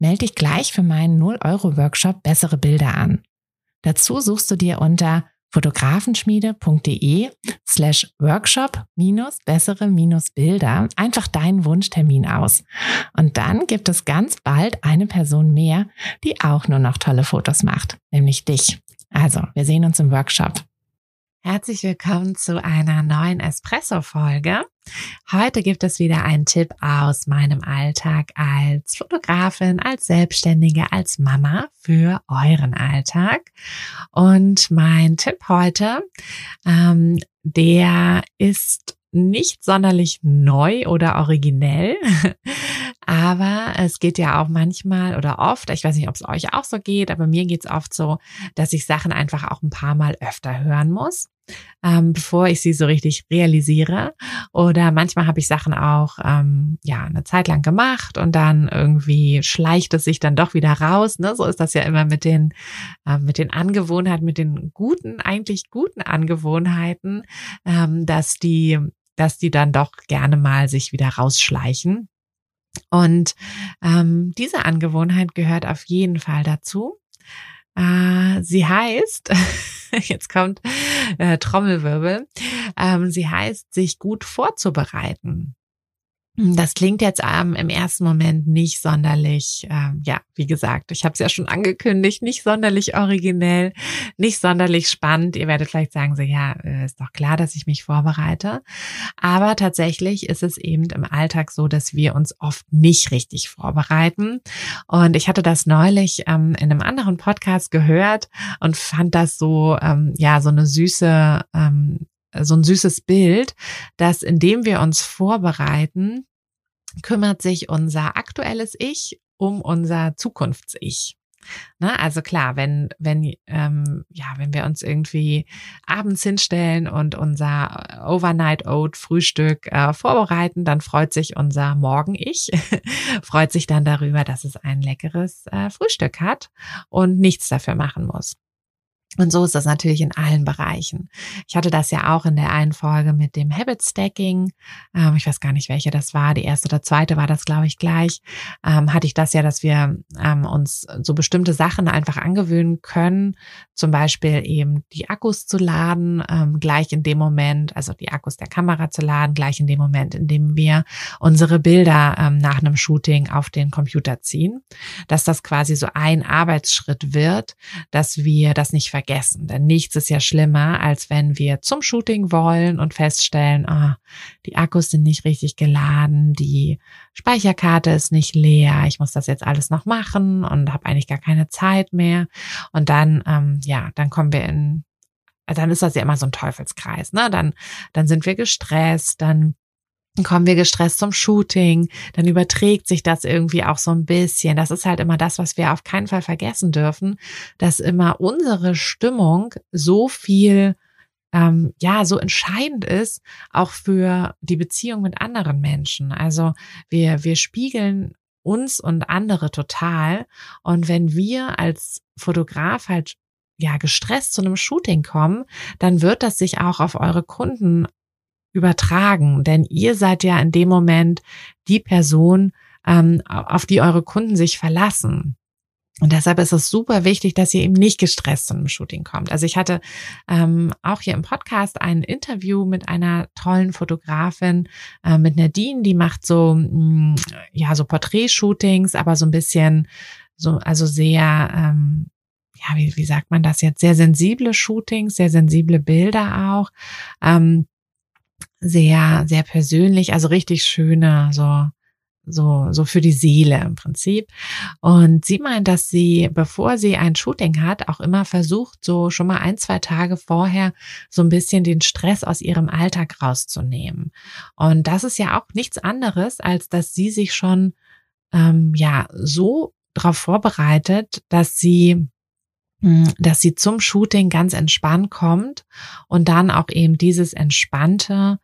Melde dich gleich für meinen 0-Euro-Workshop Bessere Bilder an. Dazu suchst du dir unter fotografenschmiede.de slash workshop minus bessere minus Bilder einfach deinen Wunschtermin aus. Und dann gibt es ganz bald eine Person mehr, die auch nur noch tolle Fotos macht, nämlich dich. Also, wir sehen uns im Workshop. Herzlich willkommen zu einer neuen Espresso-Folge. Heute gibt es wieder einen Tipp aus meinem Alltag als Fotografin, als Selbstständige, als Mama für euren Alltag. Und mein Tipp heute, ähm, der ist nicht sonderlich neu oder originell, aber es geht ja auch manchmal oder oft, ich weiß nicht, ob es euch auch so geht, aber mir geht es oft so, dass ich Sachen einfach auch ein paar Mal öfter hören muss. Ähm, bevor ich sie so richtig realisiere. Oder manchmal habe ich Sachen auch ähm, ja eine Zeit lang gemacht und dann irgendwie schleicht es sich dann doch wieder raus. Ne? So ist das ja immer mit den äh, mit den Angewohnheiten, mit den guten, eigentlich guten Angewohnheiten, ähm, dass die dass die dann doch gerne mal sich wieder rausschleichen. Und ähm, diese Angewohnheit gehört auf jeden Fall dazu. Äh, sie heißt, jetzt kommt äh, Trommelwirbel, ähm, sie heißt, sich gut vorzubereiten. Das klingt jetzt ähm, im ersten Moment nicht sonderlich, ähm, ja, wie gesagt, ich habe es ja schon angekündigt, nicht sonderlich originell, nicht sonderlich spannend. Ihr werdet vielleicht sagen, so ja, äh, ist doch klar, dass ich mich vorbereite. Aber tatsächlich ist es eben im Alltag so, dass wir uns oft nicht richtig vorbereiten. Und ich hatte das neulich ähm, in einem anderen Podcast gehört und fand das so, ähm, ja, so eine süße ähm, so ein süßes Bild, dass indem wir uns vorbereiten, kümmert sich unser aktuelles Ich um unser Zukunfts-Ich. Ne, also klar, wenn wenn ähm, ja, wenn wir uns irgendwie abends hinstellen und unser Overnight Oat Frühstück äh, vorbereiten, dann freut sich unser Morgen-Ich, freut sich dann darüber, dass es ein leckeres äh, Frühstück hat und nichts dafür machen muss. Und so ist das natürlich in allen Bereichen. Ich hatte das ja auch in der einen Folge mit dem Habit Stacking. Ähm, ich weiß gar nicht, welche das war. Die erste oder zweite war das, glaube ich, gleich. Ähm, hatte ich das ja, dass wir ähm, uns so bestimmte Sachen einfach angewöhnen können. Zum Beispiel eben die Akkus zu laden, ähm, gleich in dem Moment, also die Akkus der Kamera zu laden, gleich in dem Moment, in dem wir unsere Bilder ähm, nach einem Shooting auf den Computer ziehen. Dass das quasi so ein Arbeitsschritt wird, dass wir das nicht vergessen. Denn nichts ist ja schlimmer, als wenn wir zum Shooting wollen und feststellen, ah, die Akkus sind nicht richtig geladen, die Speicherkarte ist nicht leer, ich muss das jetzt alles noch machen und habe eigentlich gar keine Zeit mehr. Und dann, ähm, ja, dann kommen wir in, dann ist das ja immer so ein Teufelskreis, ne? Dann, dann sind wir gestresst, dann kommen wir gestresst zum Shooting, dann überträgt sich das irgendwie auch so ein bisschen. Das ist halt immer das, was wir auf keinen Fall vergessen dürfen, dass immer unsere Stimmung so viel, ähm, ja, so entscheidend ist, auch für die Beziehung mit anderen Menschen. Also wir, wir spiegeln uns und andere total. Und wenn wir als Fotograf halt ja gestresst zu einem Shooting kommen, dann wird das sich auch auf eure Kunden übertragen, denn ihr seid ja in dem Moment die Person, ähm, auf die eure Kunden sich verlassen. Und deshalb ist es super wichtig, dass ihr eben nicht gestresst zu einem Shooting kommt. Also ich hatte ähm, auch hier im Podcast ein Interview mit einer tollen Fotografin, äh, mit Nadine, die macht so, mh, mm, ja, so Porträtshootings, aber so ein bisschen, so, also sehr, ähm, ja, wie, wie sagt man das jetzt, sehr sensible Shootings, sehr sensible Bilder auch. Ähm, sehr, sehr persönlich, also richtig schöne, so, so, so für die Seele im Prinzip. Und sie meint, dass sie, bevor sie ein Shooting hat, auch immer versucht, so schon mal ein, zwei Tage vorher so ein bisschen den Stress aus ihrem Alltag rauszunehmen. Und das ist ja auch nichts anderes, als dass sie sich schon, ähm, ja, so darauf vorbereitet, dass sie dass sie zum Shooting ganz entspannt kommt und dann auch eben dieses Entspannte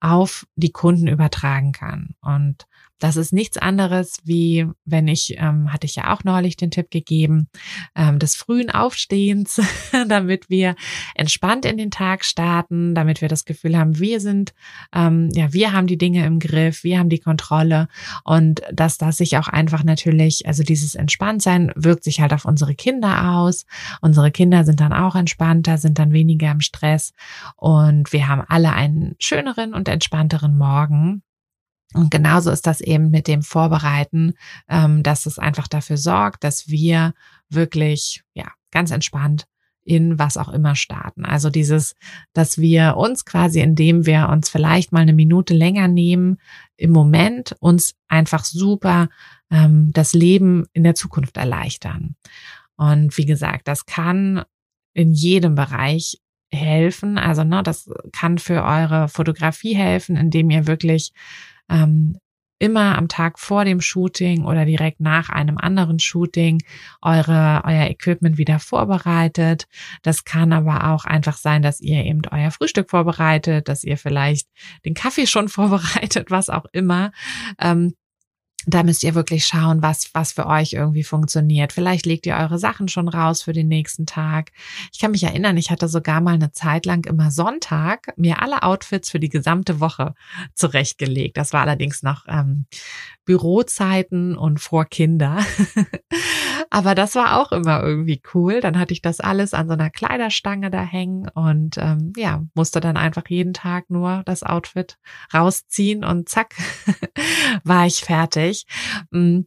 auf die Kunden übertragen kann. Und das ist nichts anderes wie, wenn ich, ähm, hatte ich ja auch neulich den Tipp gegeben, ähm, des frühen Aufstehens, damit wir entspannt in den Tag starten, damit wir das Gefühl haben, wir sind, ähm, ja, wir haben die Dinge im Griff, wir haben die Kontrolle und dass das sich auch einfach natürlich, also dieses Entspanntsein wirkt sich halt auf unsere Kinder aus. Unsere Kinder sind dann auch entspannter, sind dann weniger im Stress und wir haben alle einen schöneren und entspannteren Morgen. Und genauso ist das eben mit dem Vorbereiten, ähm, dass es einfach dafür sorgt, dass wir wirklich, ja, ganz entspannt in was auch immer starten. Also dieses, dass wir uns quasi, indem wir uns vielleicht mal eine Minute länger nehmen, im Moment uns einfach super ähm, das Leben in der Zukunft erleichtern. Und wie gesagt, das kann in jedem Bereich helfen. Also, ne, das kann für eure Fotografie helfen, indem ihr wirklich ähm, immer am Tag vor dem Shooting oder direkt nach einem anderen Shooting eure, euer Equipment wieder vorbereitet. Das kann aber auch einfach sein, dass ihr eben euer Frühstück vorbereitet, dass ihr vielleicht den Kaffee schon vorbereitet, was auch immer. Ähm, da müsst ihr wirklich schauen, was, was für euch irgendwie funktioniert. Vielleicht legt ihr eure Sachen schon raus für den nächsten Tag. Ich kann mich erinnern, ich hatte sogar mal eine Zeit lang immer Sonntag mir alle Outfits für die gesamte Woche zurechtgelegt. Das war allerdings noch ähm, Bürozeiten und vor Kinder. Aber das war auch immer irgendwie cool. Dann hatte ich das alles an so einer Kleiderstange da hängen und ähm, ja, musste dann einfach jeden Tag nur das Outfit rausziehen und zack, war ich fertig. Mm,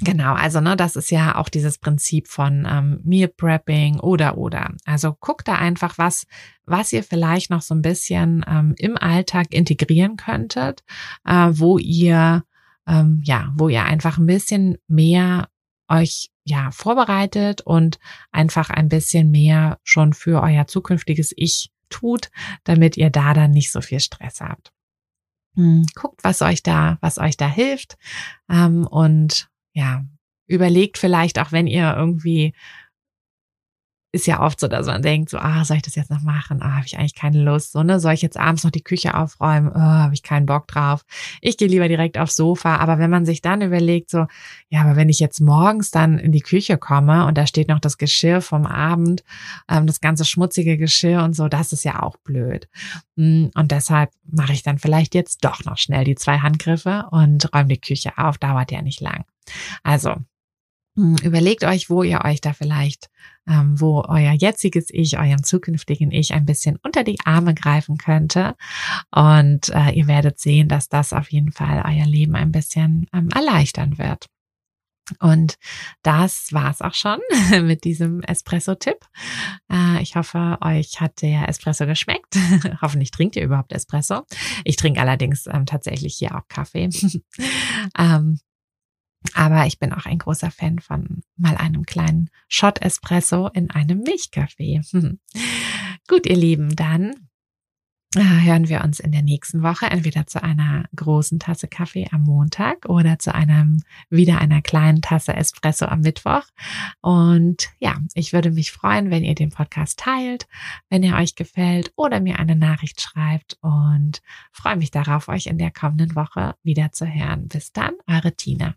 genau, also ne, das ist ja auch dieses Prinzip von ähm, Meal Prepping oder oder. Also guckt da einfach, was was ihr vielleicht noch so ein bisschen ähm, im Alltag integrieren könntet, äh, wo ihr ähm, ja, wo ihr einfach ein bisschen mehr euch ja vorbereitet und einfach ein bisschen mehr schon für euer zukünftiges Ich tut, damit ihr da dann nicht so viel Stress habt. Hm, guckt, was euch da, was euch da hilft ähm, und ja, überlegt vielleicht auch, wenn ihr irgendwie ist ja oft so, dass man denkt, so, ah, soll ich das jetzt noch machen? Ah, habe ich eigentlich keine Lust. So, ne, soll ich jetzt abends noch die Küche aufräumen? Oh, habe ich keinen Bock drauf. Ich gehe lieber direkt aufs Sofa. Aber wenn man sich dann überlegt, so, ja, aber wenn ich jetzt morgens dann in die Küche komme und da steht noch das Geschirr vom Abend, ähm, das ganze schmutzige Geschirr und so, das ist ja auch blöd. Hm, und deshalb mache ich dann vielleicht jetzt doch noch schnell die zwei Handgriffe und räume die Küche auf. Dauert ja nicht lang. Also, hm, überlegt euch, wo ihr euch da vielleicht, ähm, wo euer jetziges Ich, eurem zukünftigen Ich ein bisschen unter die Arme greifen könnte. Und äh, ihr werdet sehen, dass das auf jeden Fall euer Leben ein bisschen ähm, erleichtern wird. Und das war's auch schon mit diesem Espresso-Tipp. Äh, ich hoffe, euch hat der Espresso geschmeckt. Hoffentlich trinkt ihr überhaupt Espresso. Ich trinke allerdings ähm, tatsächlich hier auch Kaffee. aber ich bin auch ein großer Fan von mal einem kleinen Shot Espresso in einem Milchkaffee. Gut, ihr Lieben, dann äh, hören wir uns in der nächsten Woche entweder zu einer großen Tasse Kaffee am Montag oder zu einem wieder einer kleinen Tasse Espresso am Mittwoch. Und ja, ich würde mich freuen, wenn ihr den Podcast teilt, wenn er euch gefällt oder mir eine Nachricht schreibt und freue mich darauf, euch in der kommenden Woche wieder zu hören. Bis dann, eure Tina.